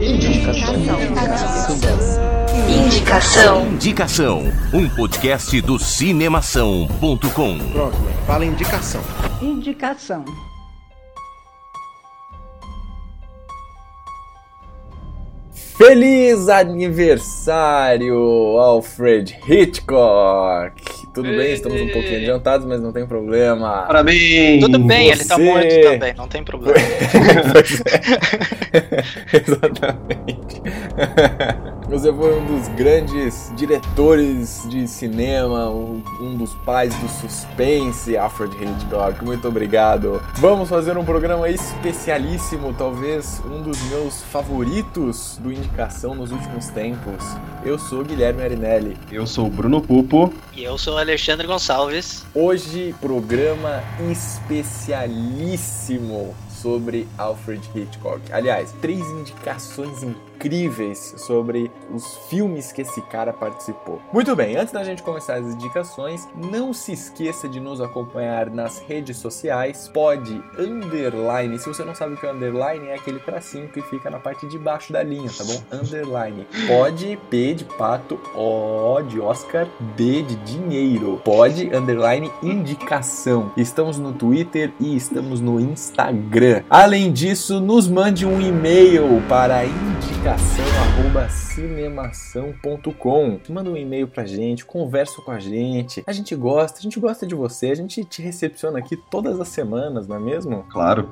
Indicação. Indicação. Indicação. Um podcast do cinemação.com. Pronto, fala indicação. Indicação. Feliz aniversário, Alfred Hitchcock! Tudo bem, estamos um pouquinho adiantados, mas não tem problema. Parabéns! Tudo bem, ele tá Você- morto também, não tem problema. Pois é. Exatamente. Você foi um dos grandes diretores de cinema, um um dos pais do suspense, Alfred Hitchcock. Muito obrigado. Vamos fazer um programa especialíssimo, talvez um dos meus favoritos do Indicação nos últimos tempos. Eu sou Guilherme Arinelli. Eu sou o Bruno Pupo. E eu sou o Alexandre Gonçalves. Hoje, programa especialíssimo sobre Alfred Hitchcock. Aliás, três indicações incríveis sobre os filmes que esse cara participou. Muito bem, antes da gente começar as indicações, não se esqueça de nos acompanhar nas redes sociais. Pode underline. Se você não sabe o que é underline, é aquele tracinho que fica na parte de baixo da linha, tá bom? Underline. Pode P de pato, O de Oscar, D de dinheiro. Pode underline indicação. Estamos no Twitter e estamos no Instagram. Além disso, nos mande um e-mail para indicação@cinemação.com. Manda um e-mail pra gente, conversa com a gente. A gente gosta, a gente gosta de você, a gente te recepciona aqui todas as semanas, não é mesmo? Claro.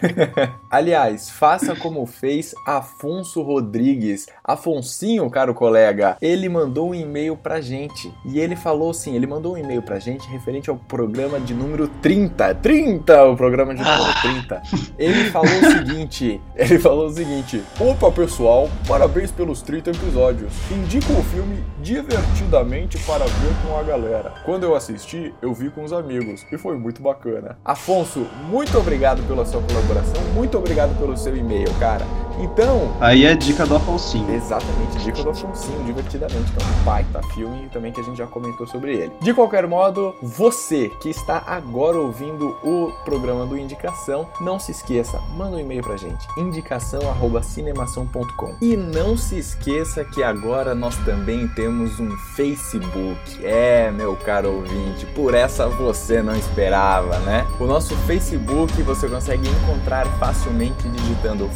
Aliás, faça como fez Afonso Rodrigues. Afonsinho, caro colega, ele mandou um e-mail pra gente. E ele falou assim: ele mandou um e-mail pra gente referente ao programa de número 30. 30! O programa de número 30. Ele falou o seguinte: ele falou o seguinte: Opa, pessoal, parabéns pelos 30 episódios. Indico o filme divertidamente para ver com a galera. Quando eu assisti, eu vi com os amigos e foi muito bacana. Afonso, muito obrigado pela sua colaboração, muito obrigado pelo seu e-mail, cara. Então, Aí é dica do Afonsinho. Exatamente, dica do Afonsinho, divertidamente, que é um baita filme também que a gente já comentou sobre ele. De qualquer modo, você que está agora ouvindo o programa do Indicação, não se esqueça, manda um e-mail pra gente, indicação@cinemação.com. E não se esqueça que agora nós também temos um Facebook. É, meu caro ouvinte, por essa você não esperava, né? O nosso Facebook você consegue encontrar facilmente digitando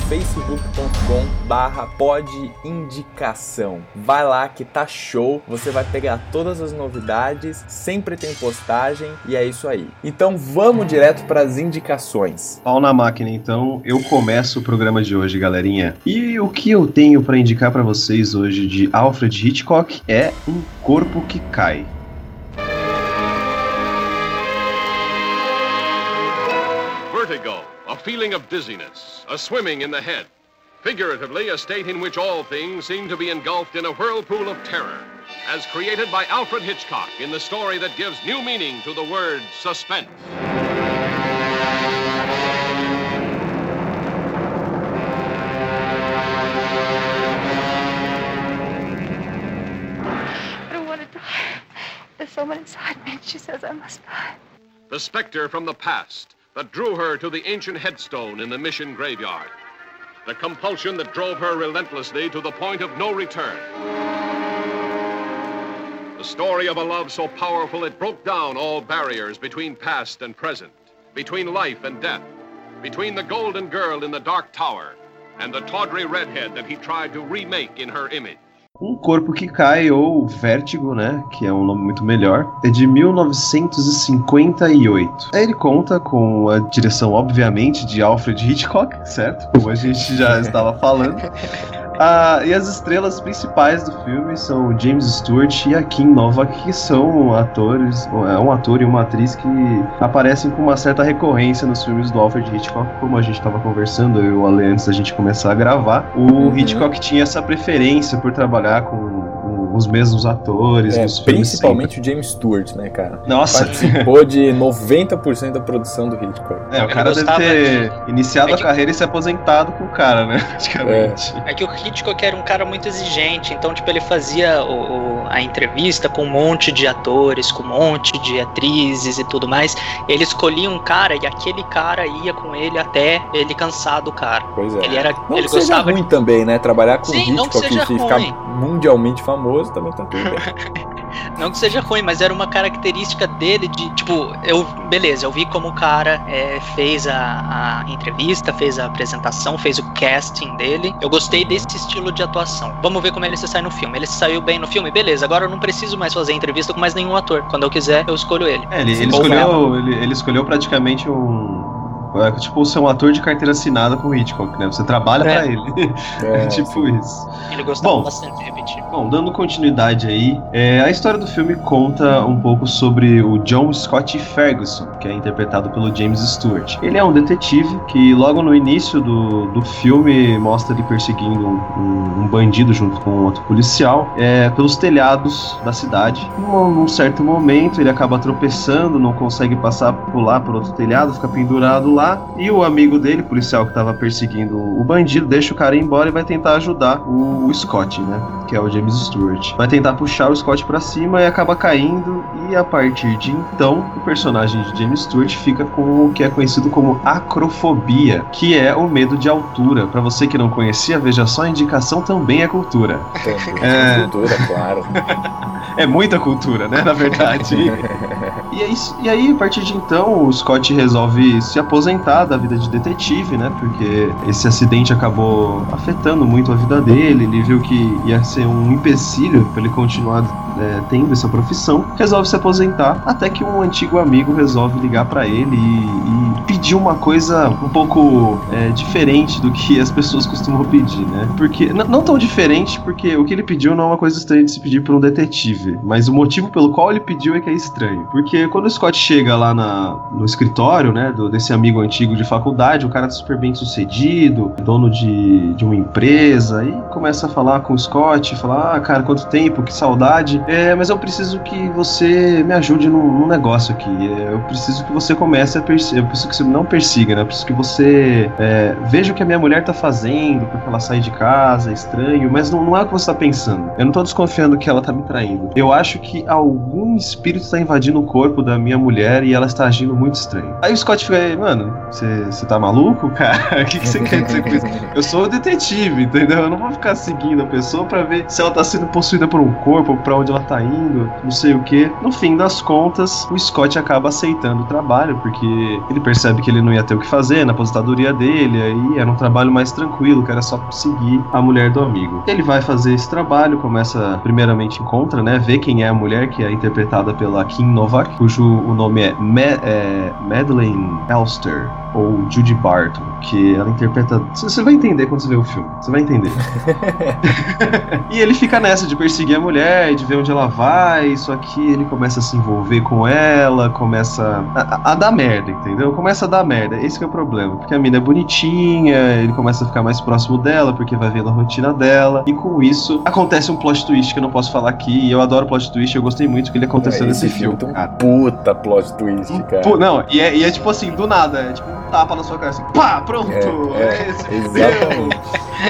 facebook.com barra indicação. Vai lá que tá show, você vai pegar todas as novidades, sempre tem postagem e é isso aí. Então vamos direto para as indicações. Pau na máquina, então eu começo o programa de hoje, galerinha. E o que eu tenho pra indicar pra vocês hoje de Alfred Hitchcock é Um Corpo que Cai. Vertigo, a feeling of dizziness, a swimming in the head. Figuratively, a state in which all things seem to be engulfed in a whirlpool of terror, as created by Alfred Hitchcock in the story that gives new meaning to the word suspense. I don't want to die. There's someone inside me. She says I must die. The specter from the past that drew her to the ancient headstone in the mission graveyard. The compulsion that drove her relentlessly to the point of no return. The story of a love so powerful it broke down all barriers between past and present, between life and death, between the golden girl in the dark tower and the tawdry redhead that he tried to remake in her image. Um Corpo que Cai, ou Vértigo, né? Que é um nome muito melhor. É de 1958. Aí ele conta com a direção, obviamente, de Alfred Hitchcock, certo? Como a gente já estava falando. Ah, e as estrelas principais do filme são o James Stewart e a Kim Novak, que são atores, é um ator e uma atriz que aparecem com uma certa recorrência nos filmes do Alfred Hitchcock, como a gente estava conversando, eu e o Ale antes da gente começar a gravar. O Uhum. Hitchcock tinha essa preferência por trabalhar com os mesmos atores. É, principalmente o James Stewart, né, cara? Nossa, Participou de 90% da produção do Hitchcock. é, o cara deve ter iniciado É a que- carreira e se aposentado com o cara, né? Praticamente. É que o Hitchcock era um cara muito exigente, então, tipo, ele fazia o- o- a entrevista com um monte de atores, com um monte de atrizes e tudo mais. Ele escolhia um cara e aquele cara ia com ele até ele cansar do cara. Pois é. Ele era. Não ele que seja gostava ruim também, né? Trabalhar com Sim, que Hitchcock seja e ficar mundialmente famoso também tá tudo bem. Não que seja ruim, mas era uma característica dele de. Tipo, eu. Beleza, eu vi como o cara é, fez a, a entrevista, fez a apresentação, fez o casting dele. Eu gostei desse estilo de atuação. Vamos ver como ele se sai no filme. Ele se saiu bem no filme, beleza. Agora eu não preciso mais fazer entrevista com mais nenhum ator. Quando eu quiser, eu escolho ele. É, ele, ele escolheu, ele, ele escolheu praticamente um. É, Tipo, ser um ator de carteira assinada com o Hitchcock, né? Você trabalha É. pra ele. É, tipo isso. Ele gostava Bom. bastante de repetir. Bom, dando continuidade aí, é, a história do filme conta um pouco sobre o John Scott Ferguson, que é interpretado pelo James Stewart. Ele é um detetive que logo no início do, do filme mostra ele perseguindo um, um bandido junto com outro policial é, pelos telhados da cidade. Num, num certo momento ele acaba tropeçando, não consegue passar pular por outro telhado, fica pendurado lá e o amigo dele, policial que estava perseguindo o bandido, deixa o cara ir embora e vai tentar ajudar o, o Scott, né? Que é o James Stewart. Vai tentar puxar o Scott pra cima e acaba caindo. E a partir de então, o personagem de James Stewart fica com o que é conhecido como acrofobia, que é o medo de altura. Pra você que não conhecia, veja só, a indicação também é cultura. Também, É. cultura, claro. É muita cultura, né? Na verdade. E, é isso- e aí, a partir de então, o Scott resolve se aposentar da vida de detetive, né? Porque esse acidente acabou afetando muito a vida dele. Ele viu que ia ser um empecilho para ele continuar é, tendo essa profissão. Resolve se aposentar, até que um antigo amigo resolve ligar para ele e, e pedir uma coisa um pouco é, diferente do que as pessoas costumam pedir, né? Porque não tão diferente, porque o que ele pediu não é uma coisa estranha de se pedir por um detetive, mas o motivo pelo qual ele pediu é que é estranho. Porque quando o Scott chega lá na- no escritório, né, do- desse amigo antigo de faculdade, o cara tá super bem sucedido, dono de, de uma empresa, e começa a falar com o Scott, falar, ah, cara, quanto tempo, que saudade, é, mas eu preciso que você me ajude num, num negócio aqui, é, eu preciso que você comece a perseguir, eu preciso que você não persiga, né, eu preciso que você é, veja o que a minha mulher tá fazendo, porque ela sai de casa, é estranho, mas não, não é o que você tá pensando. Eu não tô desconfiando que ela tá me traindo. Eu acho que algum espírito tá invadindo o corpo da minha mulher e ela está agindo muito estranho. Aí o Scott fica aí, mano, você tá maluco, cara? O que que você quer dizer com isso? Eu sou o detetive, entendeu? Eu não vou ficar seguindo a pessoa pra ver se ela tá sendo possuída por um corpo, pra onde ela tá indo, não sei o que. No fim das contas, o Scott acaba aceitando o trabalho, porque ele percebe que ele não ia ter o que fazer na aposentadoria dele, aí era um trabalho mais tranquilo, que era só seguir a mulher do amigo. Ele vai fazer esse trabalho, começa, primeiramente encontra, né, vê quem é a mulher, que é interpretada pela Kim Novak, cujo o nome é, Ma é Madeleine Elster, ou Judy Barton, que ela interpreta. Você você vai entender quando você ver o filme. Você vai entender. e ele fica nessa de perseguir a mulher, de ver onde ela vai, só que ele começa a se envolver com ela, começa a, a- dar merda, entendeu? Começa a dar merda. Esse que é o problema. Porque a mina é bonitinha, ele começa a ficar mais próximo dela, porque vai vendo a rotina dela. E com isso, acontece um plot twist que eu não posso falar aqui. E eu adoro plot twist, eu gostei muito que ele aconteceu nesse filme. um cara. puta plot twist, cara. Não, e é, e é tipo assim, do nada, é tipo tapa na sua cara assim, pá, pronto! É, é, esse exatamente.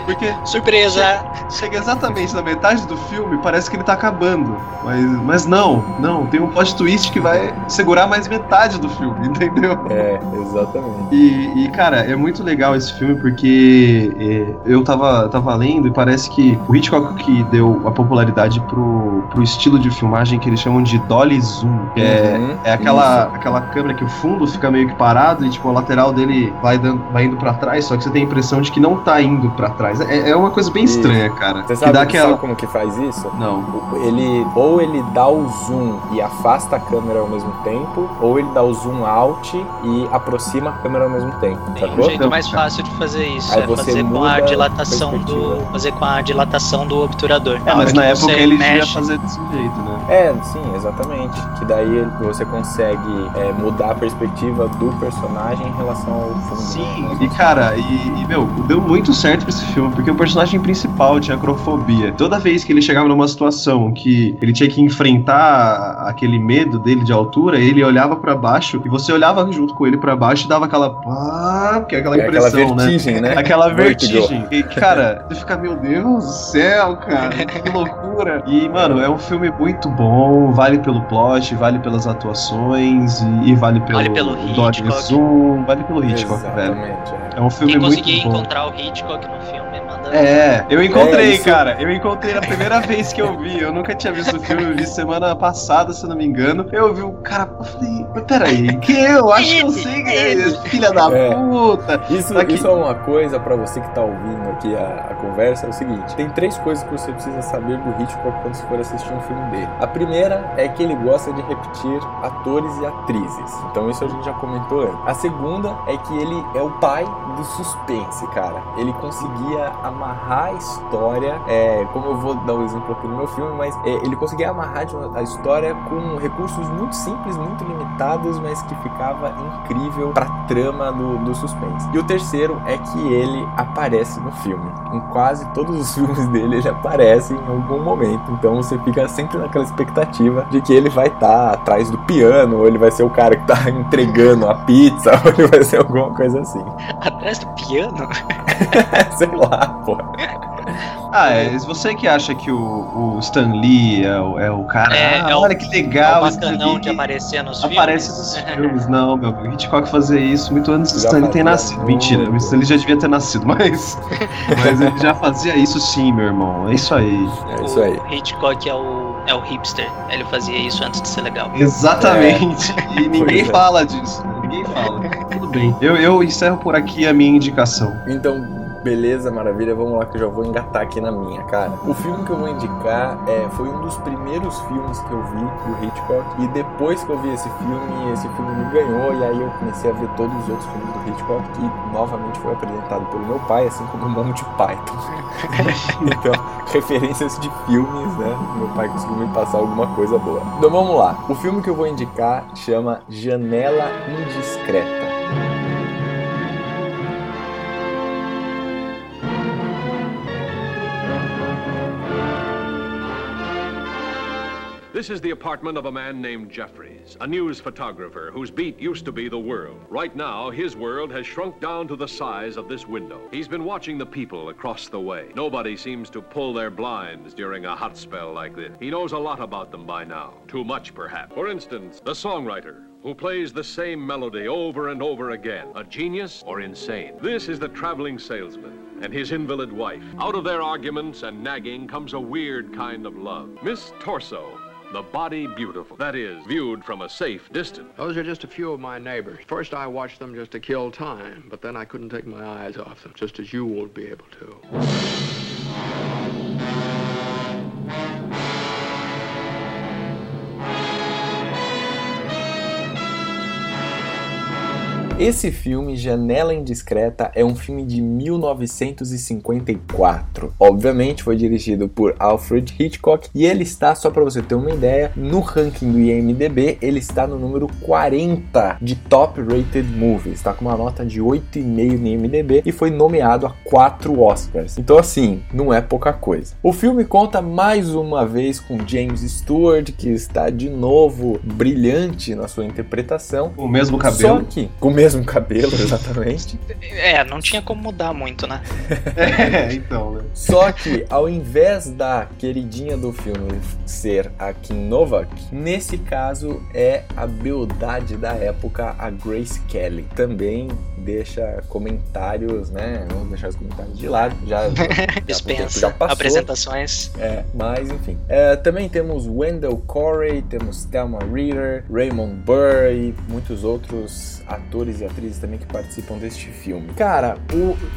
Porque Surpresa! chega exatamente na metade do filme, parece que ele tá acabando. Mas, mas não, não, tem um plot twist que vai segurar mais metade do filme, entendeu? É, exatamente. E, e, cara, é muito legal esse filme porque é, eu tava, tava lendo e parece que o Hitchcock que deu a popularidade pro, pro estilo de filmagem que eles chamam de Dolly Zoom. que É, Uhum, é aquela, isso. aquela câmera que o fundo fica meio que parado e tipo, a lateral dele vai, dando, vai indo pra trás, só que você tem a impressão de que não tá indo pra trás. É, é uma coisa bem Isso. estranha, cara. Você que sabe, dá sabe aquela. como que faz isso? Não. Ele ou ele dá o zoom e afasta a câmera ao mesmo tempo, ou ele dá o zoom out e aproxima a câmera ao mesmo tempo. Tem um Sacou? jeito Então, mais fácil de fazer isso. Aí é você fazer com a a dilatação do. Fazer com a dilatação do obturador. É, mas na que época ele devia mexe- fazer desse jeito, né? É, sim, exatamente. Que daí você consegue é, mudar a perspectiva do personagem em relação relação ao fundo. Sim, e cara, e, e, meu, deu muito certo pra esse filme, porque o personagem principal tinha acrofobia. Toda vez que ele chegava numa situação que ele tinha que enfrentar aquele medo dele de altura, ele olhava para baixo e você olhava junto com ele para baixo e dava aquela pá, que é aquela É aquela impressão, né? vertigem, né? Aquela Vertigo. vertigem. E, cara, você fica, meu Deus do céu, cara, que loucura. E, mano, é um filme muito bom, vale pelo plot, vale pelas atuações e, e vale pelo, Vale pelo Hitchcock. Zoom, vale pelo Hitchcock, velho. É. É um filme Quem muito bom. encontrar o Hitchcock no filme. É, eu encontrei, É, cara. Eu encontrei na primeira vez que eu vi. Eu nunca tinha visto o filme, eu vi semana passada, se eu não me engano. Eu vi o cara, eu falei, mas peraí, que eu acho que eu sei que é esse, filha da É. puta. Isso, Tá isso é uma coisa pra você que tá ouvindo aqui a, a conversa, é o seguinte: tem três coisas que você precisa saber do Hitchcock quando você for assistir um filme dele. A primeira é que ele gosta de repetir atores e atrizes. Então isso a gente já comentou antes. A segunda é que ele é o pai do suspense, cara. Ele conseguia amarrar a história, é, como eu vou dar o exemplo aqui no meu filme, mas é, ele conseguia amarrar uma- a história com recursos muito simples, muito limitados, mas que ficava incrível pra trama do, do suspense. E o terceiro é que ele aparece no filme. Em quase todos os filmes dele ele aparece em algum momento. Então você fica sempre naquela expectativa de que ele vai estar atrás do piano, ou ele vai ser o cara que tá entregando a pizza, ou ele vai ser alguma coisa assim. Atrás do piano? Sei lá, pô. Ah, é você que acha que o, o Stan Lee é o, é o cara. É, ah, é o- olha que É legal. o Stan bacanão Lee de aparecer nos Aparece filmes. nos filmes, não, meu. O Hitchcock fazia isso muito antes do Stan Lee ter nascido. muito. Mentira, o Stan Lee já devia ter nascido, mas. mas ele já fazia isso sim, meu irmão. É isso aí. É isso aí. O Hitchcock é o, é o hipster. Ele fazia isso antes de ser legal. Exatamente. E ninguém é. fala disso. Ninguém fala. Tudo bem. Eu, eu encerro por aqui a minha indicação. Então, beleza, maravilha, vamos lá que eu já vou engatar aqui na minha, cara. O filme que eu vou indicar é, foi um dos primeiros filmes que eu vi do Hitchcock. E depois que eu vi esse filme, esse filme me ganhou. E aí eu comecei a ver todos os outros filmes do Hitchcock, que novamente foi apresentado pelo meu pai, assim como o Monty Python. então, referências de filmes, né? Meu pai conseguiu me passar alguma coisa boa. Então vamos lá. O filme que eu vou indicar chama Janela Indiscreta. This is the apartment of a man named Jeffries, a news photographer whose beat used to be the world. Right now, his world has shrunk down to the size of this window. He's been watching the people across the way. Nobody seems to pull their blinds during a hot spell like this. He knows a lot about them by now. Too much, perhaps. For instance, the songwriter who plays the same melody over and over again. A genius or insane? This is the traveling salesman and his invalid wife. Out of their arguments and nagging comes a weird kind of love. Miss Torso, the body beautiful. That is, viewed from a safe distance. Those are just a few of my neighbors. First, I watched them just to kill time, but then I couldn't take my eyes off them, just as you won't be able to. Esse filme, Janela Indiscreta, é um filme de 1954. Obviamente foi dirigido por Alfred Hitchcock e ele está, só para você ter uma ideia, no ranking do IMDb, ele está no número 40 de Top Rated Movies. Está com uma nota de 8,5 no IMDb e foi nomeado a 4 Oscars. Então assim, não é pouca coisa. O filme conta mais uma vez com James Stewart, que está de novo brilhante na sua interpretação. O mesmo Só cabelo. que, com o mesmo cabelo, exatamente. É, não tinha como mudar muito, né? É, então, né? Só que, ao invés da queridinha do filme ser a Kim Novak, nesse caso é a beldade da época, a Grace Kelly. Também deixa comentários, né? Vamos deixar os comentários de lado. Já, já, Dispensa já passou. apresentações. É, mas enfim. É, também temos Wendell Corey, temos Thelma Reader, Raymond Burr e muitos outros atores e atrizes também que participam deste filme. Cara,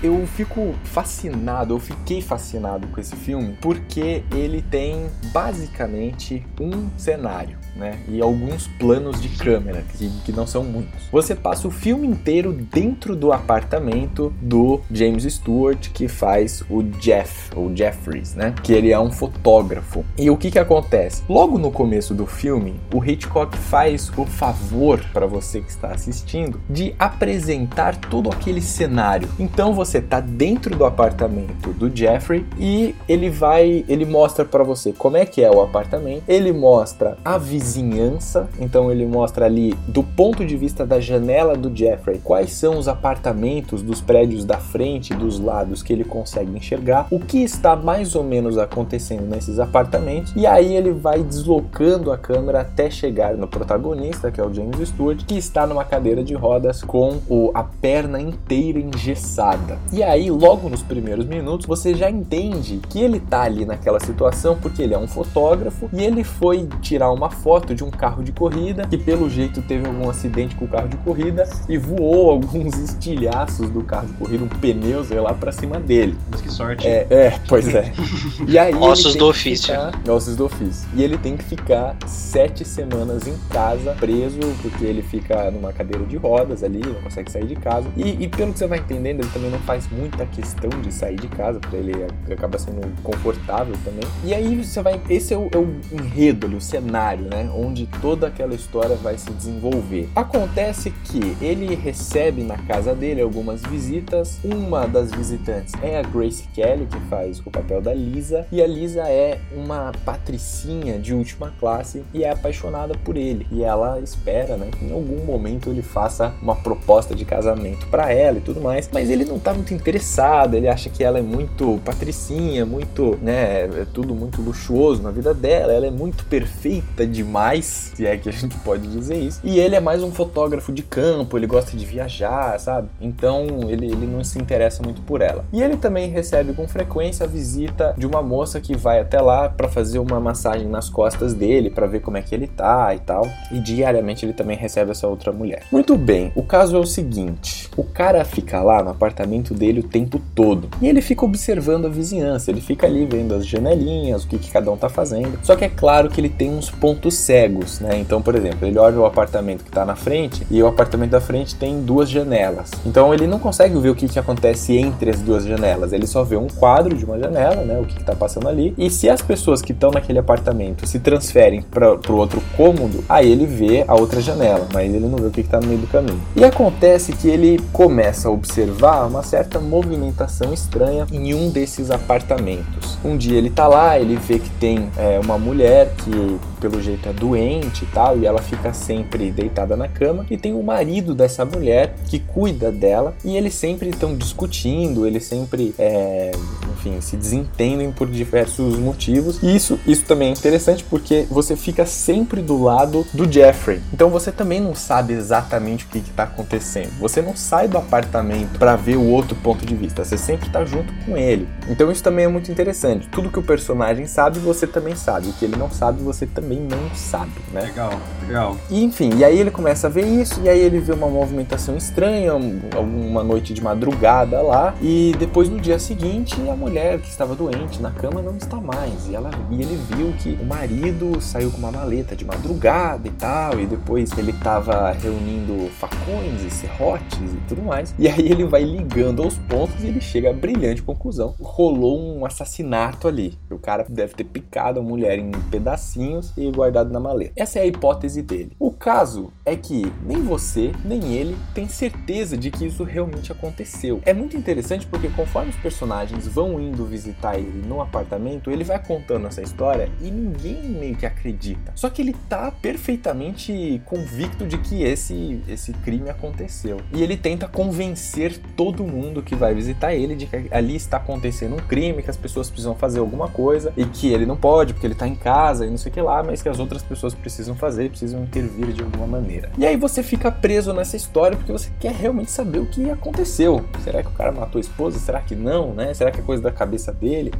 eu fico fascinado, eu fiquei fascinado com esse filme porque ele tem basicamente um cenário. Né? E alguns planos de câmera, que, que não são muitos. Você passa o filme inteiro dentro do apartamento do James Stewart, que faz o Jeff, ou Jeffries, né? Que ele é um fotógrafo. E o que que acontece? Logo no começo do filme, o Hitchcock faz o favor para você que está assistindo de apresentar todo aquele cenário. Então você tá dentro do apartamento do Jeffrey e ele vai, ele mostra para você como é que é o apartamento, ele mostra a vizinhança, então ele mostra ali do ponto de vista da janela do Jeffrey quais são os apartamentos dos prédios da frente, dos lados que ele consegue enxergar, o que está mais ou menos acontecendo nesses apartamentos e aí ele vai deslocando a câmera até chegar no protagonista, que é o James Stewart, que está numa cadeira de rodas com o, a perna inteira engessada. E aí, logo nos primeiros minutos, você já entende que ele tá ali naquela situação porque ele é um fotógrafo e ele foi tirar uma foto de um carro de corrida que pelo jeito teve algum acidente com o carro de corrida e voou alguns estilhaços do carro de corrida, um pneu, sei lá, pra cima dele. Mas que sorte. É, é pois é. E aí Ossos do ofício. ficar- ossos do ofício. E ele tem que ficar sete semanas em casa, preso, porque ele fica numa cadeira de rodas ali, não consegue sair de casa. E, e pelo que você vai entendendo, ele também não faz muita questão de sair de casa, porque ele acaba sendo confortável também. E aí você vai. Esse é o, é o enredo ali, o cenário, né? Onde toda aquela história vai se desenvolver. Acontece que ele recebe na casa dele algumas visitas. Uma das visitantes é a Grace Kelly, que faz o papel da Lisa. E a Lisa é uma patricinha de última classe e é apaixonada por ele. E ela espera, né, que em algum momento ele faça uma proposta de casamento para ela e tudo mais. Mas ele não tá muito interessado, ele acha que ela é muito patricinha, muito, né, é tudo muito luxuoso na vida dela. Ela é muito perfeita demais, se é que a gente pode dizer isso. E ele é mais um fotógrafo de campo, ele gosta de viajar, sabe? Então ele, ele não se interessa muito por ela. E ele também recebe com frequência a visita de uma moça que vai até lá para fazer uma massagem nas costas dele, para ver como é que ele tá e tal. E diariamente ele também recebe essa outra mulher. Muito bem, o caso é o seguinte: o cara fica lá no apartamento dele o tempo todo e ele fica observando a vizinhança, ele fica ali vendo as janelinhas, o que, que cada um tá fazendo. Só que é claro que ele tem uns pontos cegos, né? Então, por exemplo, ele olha o apartamento que tá na frente e o apartamento da frente tem duas janelas. Então ele não consegue ver o que, que acontece entre as duas janelas, ele só vê um quadro de uma janela, né? O que, que tá passando ali. E se as pessoas que estão naquele apartamento se transferem para pro outro cômodo, aí ele vê a outra janela, mas ele não vê o que, que tá no meio do caminho. E acontece que ele começa a observar uma certa movimentação estranha em um desses apartamentos. Um dia ele tá lá, ele vê que tem é, uma mulher que pelo jeito é doente e tal, e ela fica sempre deitada na cama, e tem o marido dessa mulher que cuida dela, e eles sempre estão discutindo, eles sempre, é, enfim, se desentendem por diversos motivos, e isso, isso também é interessante porque você fica sempre do lado do Jeffrey, então você também não sabe exatamente o que está acontecendo, você não sai do apartamento para ver o outro ponto de vista, você sempre está junto com ele, então isso também é muito interessante, tudo que o personagem sabe, você também sabe, o que ele não sabe, você também não sabe, né? Legal, legal. E, enfim, e aí ele começa a ver isso, e aí ele vê uma movimentação estranha, um- uma noite de madrugada lá, e depois no dia seguinte a mulher que estava doente na cama não está mais, e, ela, e ele viu que o marido saiu com uma maleta de madrugada e tal, e depois ele estava reunindo facões e serrotes e tudo mais, e aí ele vai ligando aos pontos e ele chega à brilhante conclusão, rolou um assassinato ali, o cara deve ter picado a mulher em pedacinhos guardado na maleta. Essa é a hipótese dele. O caso é que nem você, nem ele tem certeza de que isso realmente aconteceu. É muito interessante porque conforme os personagens vão indo visitar ele no apartamento, ele vai contando essa história e ninguém meio que acredita. Só que ele tá perfeitamente convicto de que esse esse crime aconteceu. E ele tenta convencer todo mundo que vai visitar ele de que ali está acontecendo um crime, que as pessoas precisam fazer alguma coisa e que ele não pode porque ele tá em casa e não sei o que lá, mas que as outras pessoas precisam fazer, precisam intervir de alguma maneira. E aí você fica preso nessa história porque você quer realmente saber o que aconteceu. Será que o cara matou a esposa? Será que não, né? Será que é coisa da cabeça dele?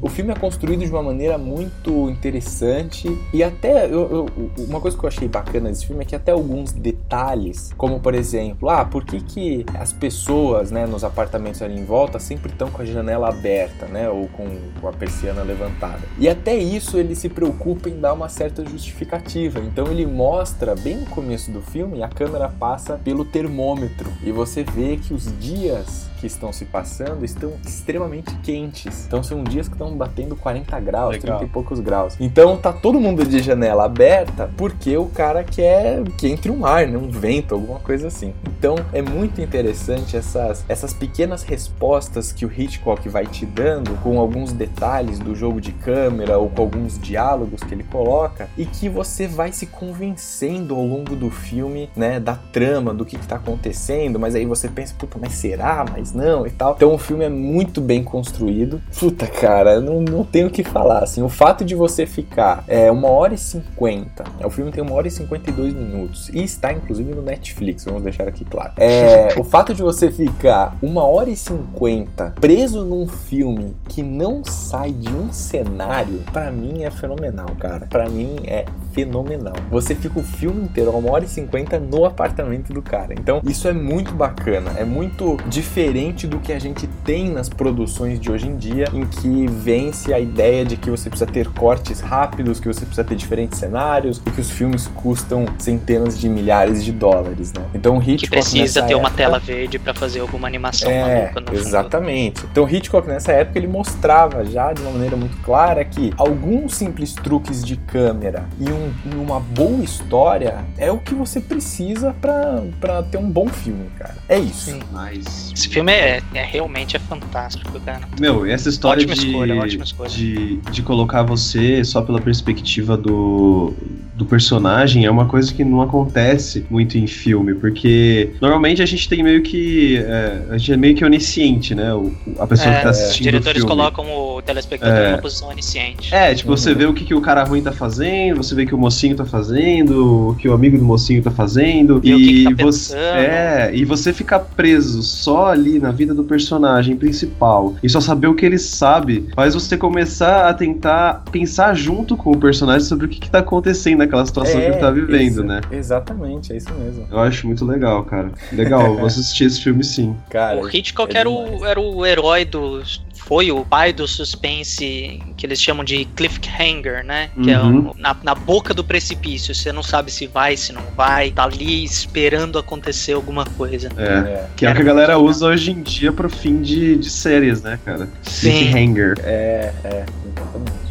O filme é construído de uma maneira muito interessante e até eu- eu- uma coisa que eu achei bacana desse filme é que até alguns detalhes, como por exemplo, ah, por que, que as pessoas, né, nos apartamentos ali em volta sempre estão com a janela aberta, né, ou com, com a persiana levantada. E até isso ele se preocupa em dar uma certa justificativa. Então ele mostra bem no começo do filme, a câmera passa pelo termômetro e você vê que os dias que estão se passando estão extremamente quentes. Então são dias que estão batendo 40 graus, Legal. 30 e poucos graus. Então tá todo mundo de janela aberta porque o cara quer que entre um ar, né? um vento, alguma coisa assim. Então é muito interessante essas, essas pequenas respostas que o Hitchcock vai te dando com alguns detalhes do jogo de câmera ou com alguns diálogos que ele coloca e que você vai se convencendo ao longo do filme, né, da trama, do que, está acontecendo, mas aí você pensa, puta, mas será? Mas não e tal. Então o filme é muito bem construído. Puta, cara, não, não tenho o que falar, assim, o fato de você ficar é, uma hora e cinquenta, o filme tem uma hora e cinquenta e dois minutos e está inclusive no Netflix, vamos deixar aqui claro. É, o fato de você ficar uma hora e cinquenta preso num filme que não sai de um cenário, para mim é fenomenal, cara. Para mim é fenomenal. Você fica o filme inteiro, uma hora e cinquenta, no apartamento do cara. Então, isso é muito bacana, é muito diferente do que a gente tem nas produções de hoje em dia, em que vence a ideia de que você precisa ter cortes rápidos, que você precisa ter diferentes cenários, e que os filmes custam centenas de milhares de dólares, né? Então, Hitchcock que precisa ter época, uma tela verde para fazer alguma animação é, maluca no Exatamente. Fundo. Então, Hitchcock nessa época ele mostrava já de uma maneira muito clara que alguns simples truques de câmera e um, uma boa história é o que você precisa para ter um bom filme, cara. É isso. Sim. Mas... Esse filme é, é realmente é fantástico, cara. Meu, essa história ótima de, escolha, ótima escolha. De, de colocar você só pela perspectiva do, do personagem é uma coisa que não acontece muito em filme, porque normalmente a gente tem meio que. É, a gente é meio que onisciente, né? O, a pessoa é, que tá assistindo. Os diretores o filme. colocam o telespectador é. numa posição onisciente. É, tipo, uhum. você vê o que, que o cara ruim tá fazendo, você vê o que o mocinho tá fazendo, o que o amigo do mocinho tá fazendo. E, e que que tá você. É, e você ficar preso só ali na vida do personagem principal e só saber o que ele sabe, faz você começar a tentar pensar junto com o personagem sobre o que, que tá acontecendo naquela situação é, que ele tá vivendo, isso, né? Exatamente, é isso mesmo. Eu acho muito legal, cara. Legal, vou assistir esse filme sim. Cara, o Hitchcock é era, o, era o herói dos foi o pai do suspense que eles chamam de cliffhanger, né? Que é uhum. é na, na, boca do precipício. Você não sabe se vai, se não vai. Tá ali esperando acontecer alguma coisa. É. é. Que é o que a galera usa hoje em dia pro fim de, de séries, né, cara? Sim. Cliffhanger. É, é,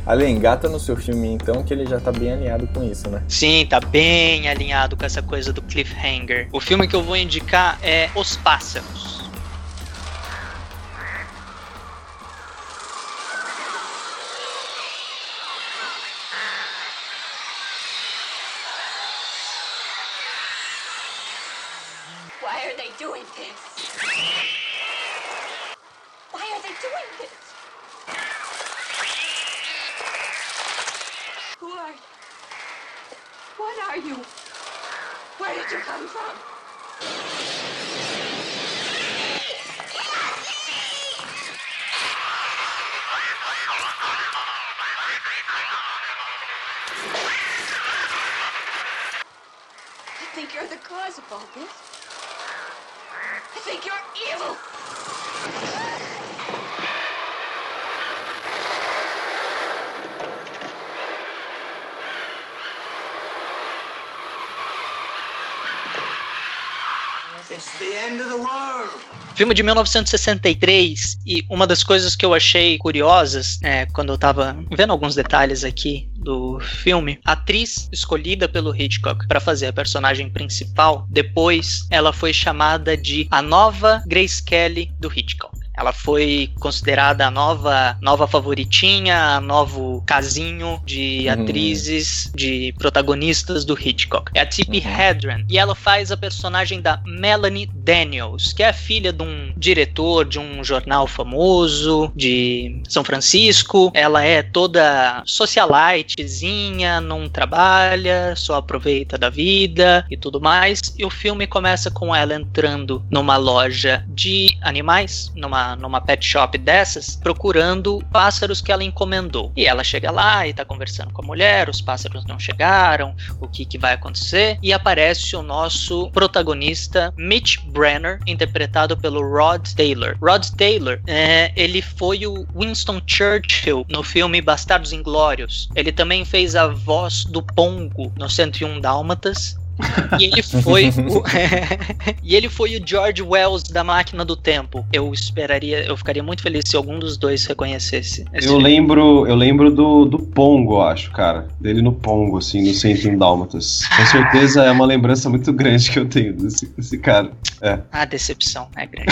exatamente. Ale, engata no seu filme então que ele já tá bem alinhado com isso, né? Sim, tá bem alinhado com essa coisa do cliffhanger. O filme que eu vou indicar é Os Pássaros. Filme de 1963 e uma das coisas que eu achei curiosas é, quando eu tava vendo alguns detalhes aqui do filme, a atriz escolhida pelo Hitchcock para fazer a personagem principal, depois ela foi chamada de a nova Grace Kelly do Hitchcock. Ela foi considerada a nova, nova favoritinha, a novo casinho de uhum. atrizes, de protagonistas do Hitchcock. É a Tippi uhum. Hedren. E ela faz a personagem da Melanie Daniels, que é a filha de um diretor de um jornal famoso de São Francisco. Ela é toda socialitezinha, não trabalha, só aproveita da vida e tudo mais. E o filme começa com ela entrando numa loja de animais, numa numa, pet shop dessas procurando pássaros que ela encomendou. E ela chega lá e tá conversando com a mulher, os pássaros não chegaram, o que, que vai acontecer? E aparece o nosso protagonista, Mitch Brenner, interpretado pelo Rod Taylor. Rod Taylor, é, ele foi o Winston Churchill no filme Bastardos Inglórios. Ele também fez a voz do Pongo no 101 Dálmatas E ele foi o, e ele foi o George Wells da Máquina do Tempo. Eu esperaria, eu ficaria muito feliz se algum dos dois reconhecesse. esse Eu filme. lembro, eu lembro do, do Pongo, acho, cara. Dele no Pongo, assim, no 101 Dálmatas. Com certeza é uma lembrança muito grande que eu tenho desse, desse cara. É. A decepção é grande.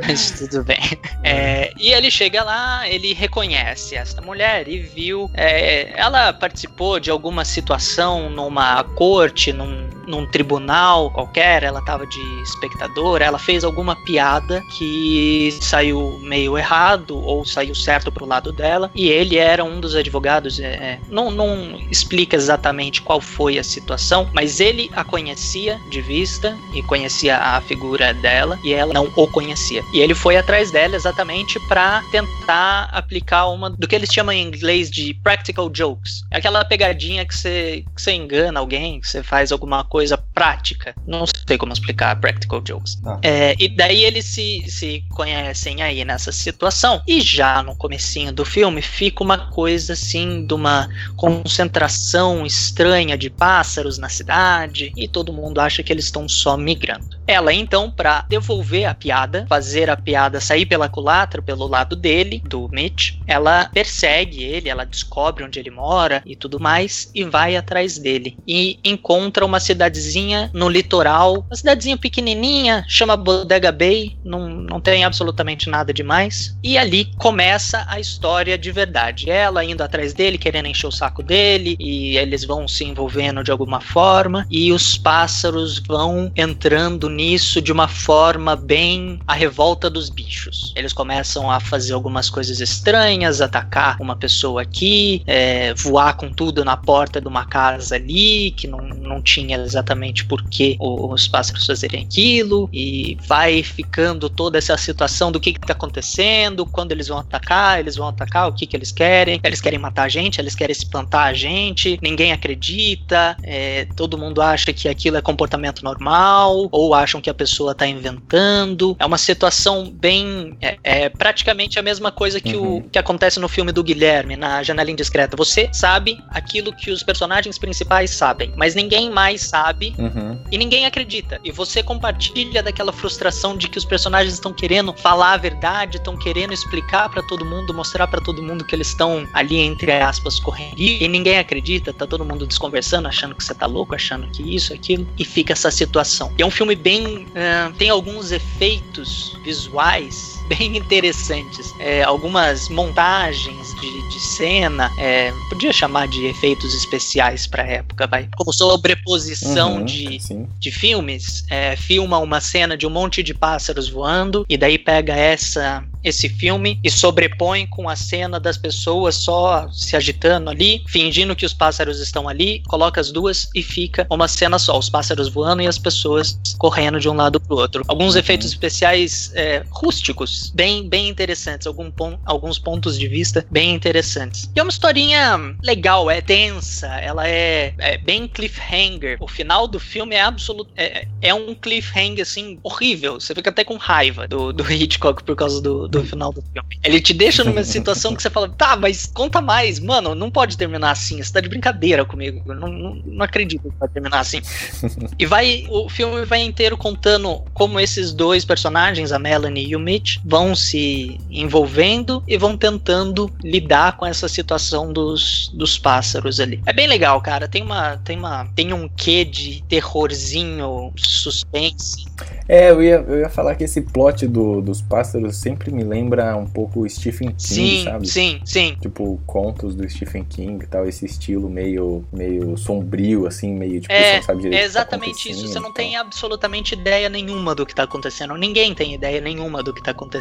Mas tudo bem. É, e ele chega lá, ele reconhece essa mulher e viu. é, ela participou de alguma situação numa corte, num, num tribunal qualquer, ela tava de espectadora, ela fez alguma piada que saiu meio errado ou saiu certo pro lado dela. E ele era um dos advogados. é, é, não, não explica exatamente qual foi a situação, mas ele a conhecia de vista e conhecia a figura dela e ela não o conhecia. E ele foi atrás dela exatamente para tentar aplicar uma do que eles chamam em inglês de practical jokes. Aquela pegadinha que você, que você engana alguém, que você faz alguma coisa prática. Não sei como explicar practical jokes. Tá. É, e daí eles se, se conhecem aí nessa situação. E já no comecinho do filme fica uma coisa assim de uma concentração estranha de pássaros na cidade e todo mundo acha que eles estão só migrando. Ela então, para devolver a piada, fazer a piada sair pela culatra, pelo lado dele, do Mitch, ela persegue ele, ela descobre onde ele mora e tudo mais e vai atrás dele e encontra uma cidadezinha no litoral, uma cidadezinha pequenininha, chama Bodega Bay, não, não tem absolutamente nada demais. E ali começa a história de verdade. Ela indo atrás dele, querendo encher o saco dele, e eles vão se envolvendo de alguma forma, e os pássaros vão entrando nisso de uma forma bem a revolta dos bichos. Eles começam a fazer algumas coisas estranhas, atacar uma pessoa aqui, é, voar com tudo na porta de uma casa ali, que não, não tinha exatamente por que os pássaros fazerem aquilo, e vai ficando toda essa situação do que, que tá acontecendo, quando eles vão atacar, eles vão atacar, o que, que eles querem, eles querem matar a gente, eles querem espantar a gente, ninguém acredita, é, todo mundo acha que aquilo é comportamento normal, ou acham que a pessoa tá inventando. É uma situação bem. É, é praticamente a mesma coisa que, o, Uhum. que acontece no filme do Guilherme, na Janela Indiscreta. Você sabe aquilo que os personagens principais sabem, mas ninguém mais sabe Uhum. e ninguém acredita. E você compartilha daquela frustração de que os personagens estão querendo falar a verdade, estão querendo explicar pra todo mundo, mostrar pra todo mundo que eles estão ali entre aspas correndo. E ninguém acredita, tá todo mundo desconversando, achando que você tá louco, achando que isso, aquilo, e fica essa situação. E é um filme bem ah, tem alguns efeitos visuais bem interessantes. É, algumas montagens de, de cena, é, podia chamar de efeitos especiais pra época, vai. Como sobreposição Uhum, de, Sim. de filmes, é, filma uma cena de um monte de pássaros voando e daí pega essa esse filme e sobrepõe com a cena das pessoas só se agitando ali, fingindo que os pássaros estão ali, coloca as duas e fica uma cena só, os pássaros voando e as pessoas correndo de um lado pro outro. Alguns efeitos especiais é, rústicos, bem bem interessantes, algum pon- alguns pontos de vista bem interessantes. E é uma historinha legal, é densa, ela é, é bem cliffhanger. O final do filme é absoluto, é, é um cliffhanger assim horrível. Você fica até com raiva do, do Hitchcock por causa do, do final do filme. Ele te deixa numa situação que você fala, tá, mas conta mais, mano, não pode terminar assim. Você tá de brincadeira comigo. Não, não, não acredito que vai terminar assim. E vai, o filme vai inteiro contando como esses dois personagens, a Melanie e o Mitch, vão se envolvendo e vão tentando lidar com essa situação dos, dos pássaros ali. É bem legal, cara. Tem uma, tem uma, tem um quê de terrorzinho, suspense. É, eu ia, eu ia falar que esse plot do, dos pássaros sempre me lembra um pouco o Stephen King, Sim, sabe? sim, sim. Tipo, contos do Stephen King e tal, esse estilo meio, meio sombrio, assim, meio tipo, você É, não sabe direito é o que tá exatamente isso. Você não tem absolutamente ideia nenhuma do que tá acontecendo. Ninguém tem ideia nenhuma do que tá acontecendo.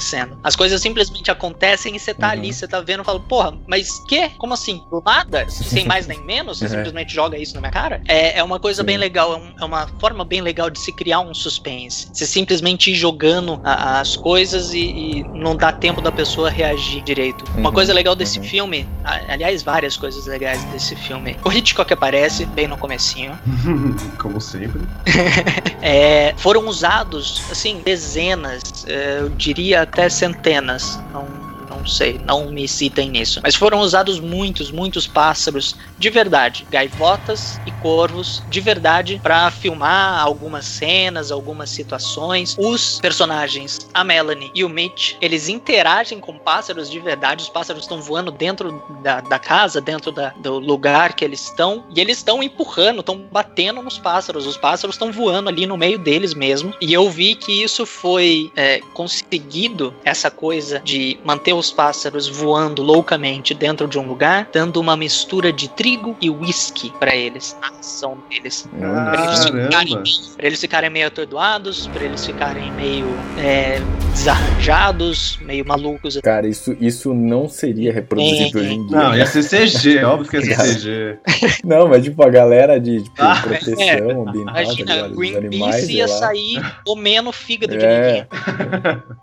As coisas simplesmente acontecem e você tá Uhum. ali, você tá vendo e fala, porra, mas que? Como assim? Do nada? Sem mais nem menos? Você Uhum. simplesmente joga isso na minha cara? É, é uma coisa Sim. bem legal, é, um- é uma forma bem legal de se criar um suspense. Você simplesmente ir jogando a- as coisas e, e não dá tempo da pessoa reagir direito. Uma Uhum, coisa legal desse uhum. filme, a- aliás, várias coisas legais desse filme. O Hitchcock aparece bem no comecinho. Como sempre. É, foram usados, assim, dezenas, é, eu diria até centenas. Não, não sei, não me citem nisso. Mas foram usados muitos, muitos pássaros de verdade, gaivotas e corvos de verdade para filmar algumas cenas, algumas situações. Os personagens, a Melanie e o Mitch, eles interagem com pássaros de verdade, os pássaros estão voando dentro da, da casa, dentro da, do lugar que eles estão, e eles estão empurrando, estão batendo nos pássaros, os pássaros estão voando ali no meio deles mesmo. E eu vi que isso foi é, conseguido, essa coisa de manter os pássaros voando loucamente dentro de um lugar, dando uma mistura de trigo e whisky para eles, a ação deles. Pra eles, ficarem, pra eles ficarem meio atordoados, pra eles ficarem meio é, desarranjados, meio malucos. Cara, isso, isso não seria reproduzível hoje em dia. Não, ia ser CG, óbvio que ia ser CG. Não, mas tipo, a galera de tipo, Ah, proteção é. ambiental, Imagina? Os Greenpeace animais, ia sair comendo fígado de É. ninguém.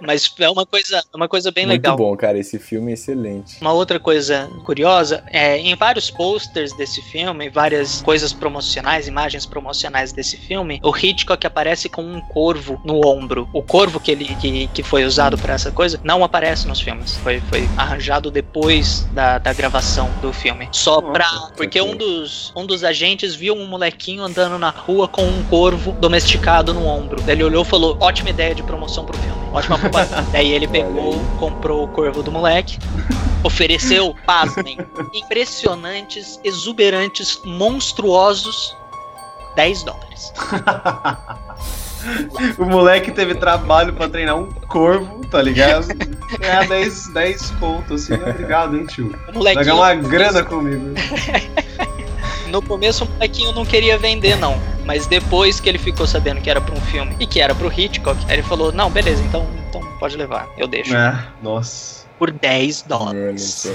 Mas é uma coisa, uma coisa bem Muito legal. bom, cara. Esse filme é excelente. Uma outra coisa curiosa é em vários posters desse filme, várias coisas promocionais, imagens promocionais desse filme, o Hitchcock aparece com um corvo no ombro. O corvo que ele que, que foi usado para essa coisa não aparece nos filmes. Foi, foi arranjado depois da, da gravação do filme. Só Nossa, pra. Porque um dos, um dos agentes viu um molequinho andando na rua com um corvo domesticado no ombro. Ele olhou e falou: ótima ideia de promoção pro filme. Ótima propaganda. Daí ele pegou, comprou o corvo do moleque, ofereceu, pasmem, impressionantes, exuberantes, monstruosos 10 dólares. o moleque teve trabalho pra treinar um corvo, tá ligado? Ganhar 10, 10 pontos, assim. Obrigado, hein, tio. Vai ganhar uma grana comigo. no começo o molequinho não queria vender, não. Mas depois que ele ficou sabendo que era pra um filme e que era pro Hitchcock, aí ele falou: Não, beleza, então, então pode levar, eu deixo. É, nossa. Por 10 Olha dólares. só.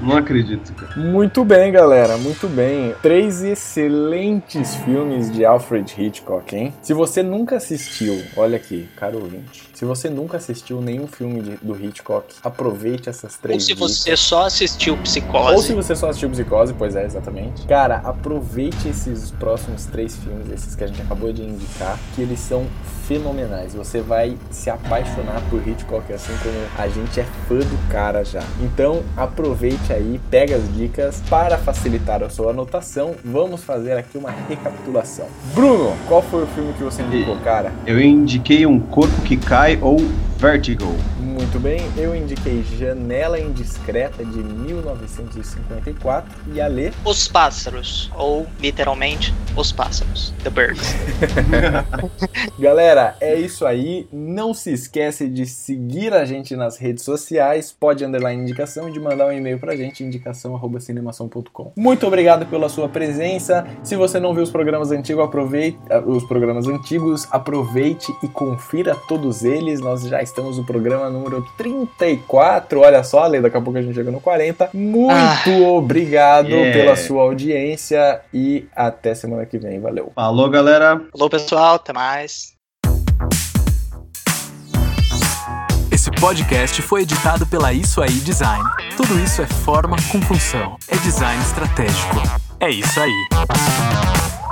Não acredito, cara. Muito bem, galera, muito bem. Três excelentes filmes de Alfred Hitchcock, hein? Se você nunca assistiu, olha aqui, caro ouvinte. Se você nunca assistiu nenhum filme de- do Hitchcock, aproveite essas Ou três se dicas. você só assistiu Ou Psicose. se você só assistiu Psicose, pois é, exatamente. Cara, aproveite esses próximos três filmes, esses que a gente acabou de indicar, que eles são fenomenais. Você vai se apaixonar por Hitchcock, assim como a gente é fã do cara já. Então, aproveite aí, pega as dicas. Para facilitar a sua anotação, vamos fazer aqui uma recapitulação. Bruno, qual foi o filme que você indicou, cara? Eu indiquei um corpo que cai ou Vertigo. Muito bem, eu indiquei Janela Indiscreta de 1954 e a Lê Os pássaros. Ou, literalmente, os pássaros. The Birds. Galera, é isso aí. Não se esquece de seguir a gente nas redes sociais, pode underline indicação e de mandar um e-mail pra gente, indicação@cinemação.com. Muito obrigado pela sua presença. Se você não viu os programas antigos, aproveite ah, os programas antigos, aproveite e confira todos eles. Nós já estamos no programa número 34. Olha só, Ale, daqui a pouco a gente chega no 40. Muito Ah. obrigado Yeah. pela sua audiência e até semana que vem. Valeu. Falou, galera. Falou, pessoal. Até mais. Esse podcast foi editado pela Isso Aí Design. Tudo isso é forma com função. É design estratégico. É isso aí.